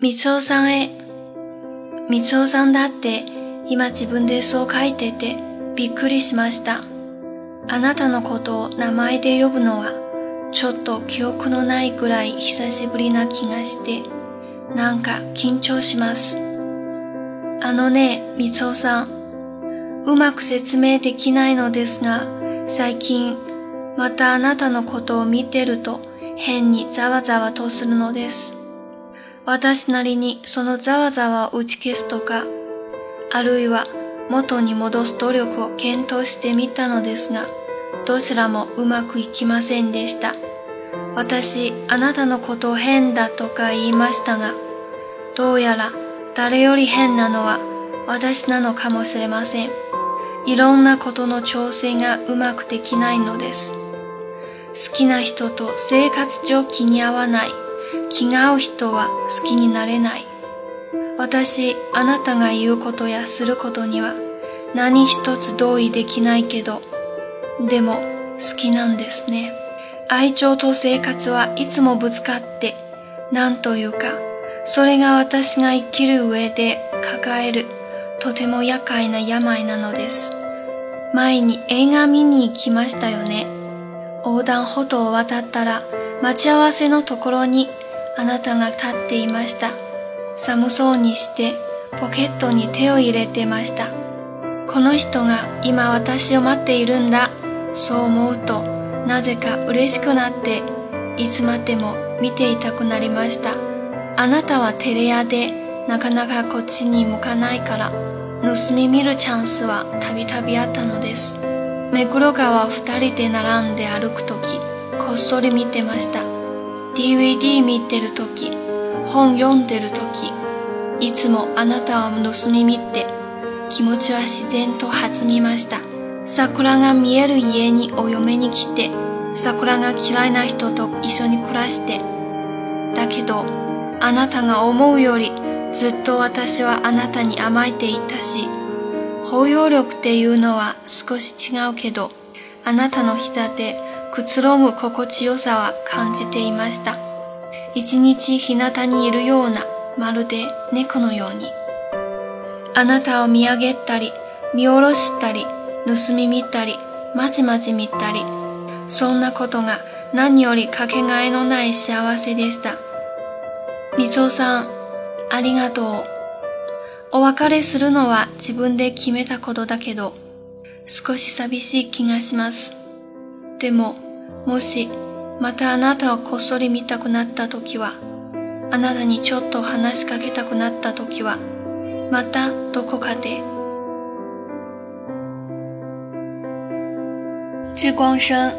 みつおさんへ。みつおさんだって今自分でそう書いててびっくりしました。あなたのことを名前で呼ぶのはちょっと記憶のないくらい久しぶりな気がして、なんか緊張します。あのね、みつおさん。うまく説明できないのですが、最近またあなたのことを見てると変にざわざわとするのです。私なりにそのざわざわを打ち消すとか、あるいは元に戻す努力を検討してみたのですが、どちらもうまくいきませんでした。私、あなたのことを変だとか言いましたが、どうやら誰より変なのは私なのかもしれません。いろんなことの調整がうまくできないのです。好きな人と生活上気に合わない。気が合う人は好きになれない。私、あなたが言うことやすることには何一つ同意できないけど、でも好きなんですね。愛情と生活はいつもぶつかって、なんというか、それが私が生きる上で抱えるとても厄介な病なのです。前に映画見に行きましたよね。横断歩道を渡ったら待ち合わせのところにあなたが立っていました。寒そうにしてポケットに手を入れてました。この人が今私を待っているんだ。そう思うとなぜか嬉しくなっていつまでも見ていたくなりました。あなたはテレ屋でなかなかこっちに向かないから盗み見るチャンスはたびたびあったのです。目黒川を二人で並んで歩くとき、こっそり見てました。DVD 見てるとき、本読んでるとき、いつもあなたを盗み見て、気持ちは自然と弾みました。桜が見える家にお嫁に来て、桜が嫌いな人と一緒に暮らして。だけど、あなたが思うよりずっと私はあなたに甘えていたし、包容力っていうのは少し違うけど、あなたの膝でくつろぐ心地よさは感じていました。一日日向にいるような、まるで猫のように。あなたを見上げたり、見下ろしたり、盗み見たり、まちまち見たり、そんなことが何よりかけがえのない幸せでした。みつおさん、ありがとう。お別れするのは自分で決めたことだけど、少し寂しい気がします。でも、もし、またあなたをこっそり見たくなった時は、あなたにちょっと話しかけたくなった時は、またどこかで。致光生，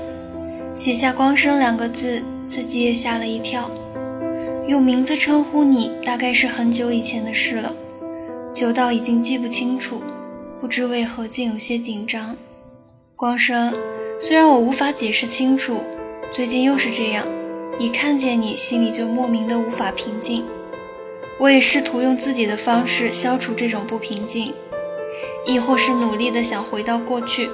写下“光生”两个字，自己也吓了一跳。用名字称呼你，大概是很久以前的事了，久到已经记不清楚，不知为何竟有些紧张。光生。 虽然我无法解释清楚，最近又是这样，一看见你心里就莫名的无法平静。我也试图用自己的方式消除这种不平静，亦或是努力的想回到过去，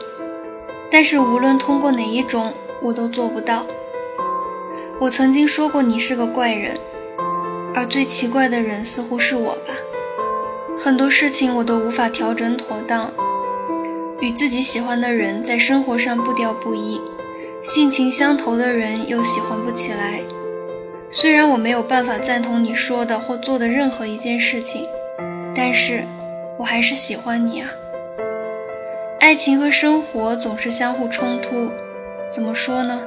但是无论通过哪一种，我都做不到。我曾经说过你是个怪人，而最奇怪的人似乎是我吧。很多事情我都无法调整妥当。与自己喜欢的人在生活上步调不一，性情相投的人又喜欢不起来。虽然我没有办法赞同你说的或做的任何一件事情，但是我还是喜欢你啊。爱情和生活总是相互冲突，怎么说呢？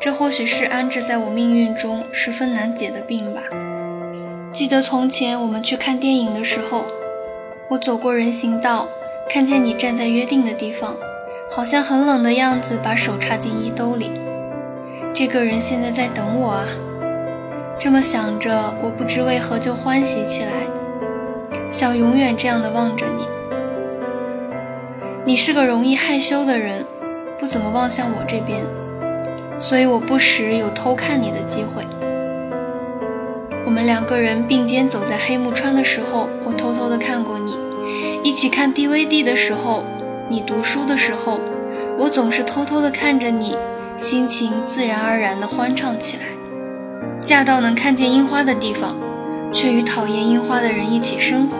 这或许是安置在我命运中十分难解的病吧。记得从前我们去看电影的时候，我走过人行道。看见你站在约定的地方，好像很冷的样子，把手插进衣兜里。这个人现在在等我啊！这么想着，我不知为何就欢喜起来，想永远这样的望着你。你是个容易害羞的人，不怎么望向我这边，所以我不时有偷看你的机会。我们两个人并肩走在黑木川的时候，我偷偷的看过你。一起看 DVD 的时候，你读书的时候，我总是偷偷地看着你，心情自然而然地欢畅起来。嫁到能看见樱花的地方，却与讨厌樱花的人一起生活。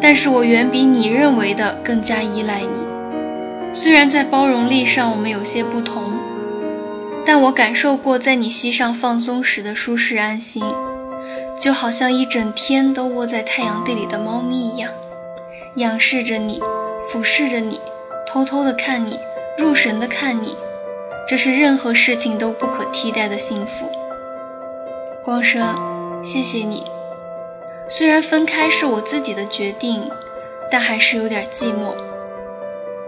但是我远比你认为的更加依赖你。虽然在包容力上我们有些不同，但我感受过在你膝上放松时的舒适安心，就好像一整天都窝在太阳地里的猫咪一样，仰视着你，俯视着你，偷偷的看你，入神的看你。这是任何事情都不可替代的幸福。光生，谢谢你。虽然分开是我自己的决定，但还是有点寂寞。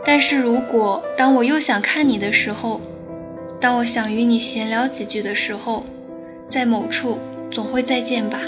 但是如果当我又想看你的时候，当我想与你闲聊几句的时候，在某处总会再见吧。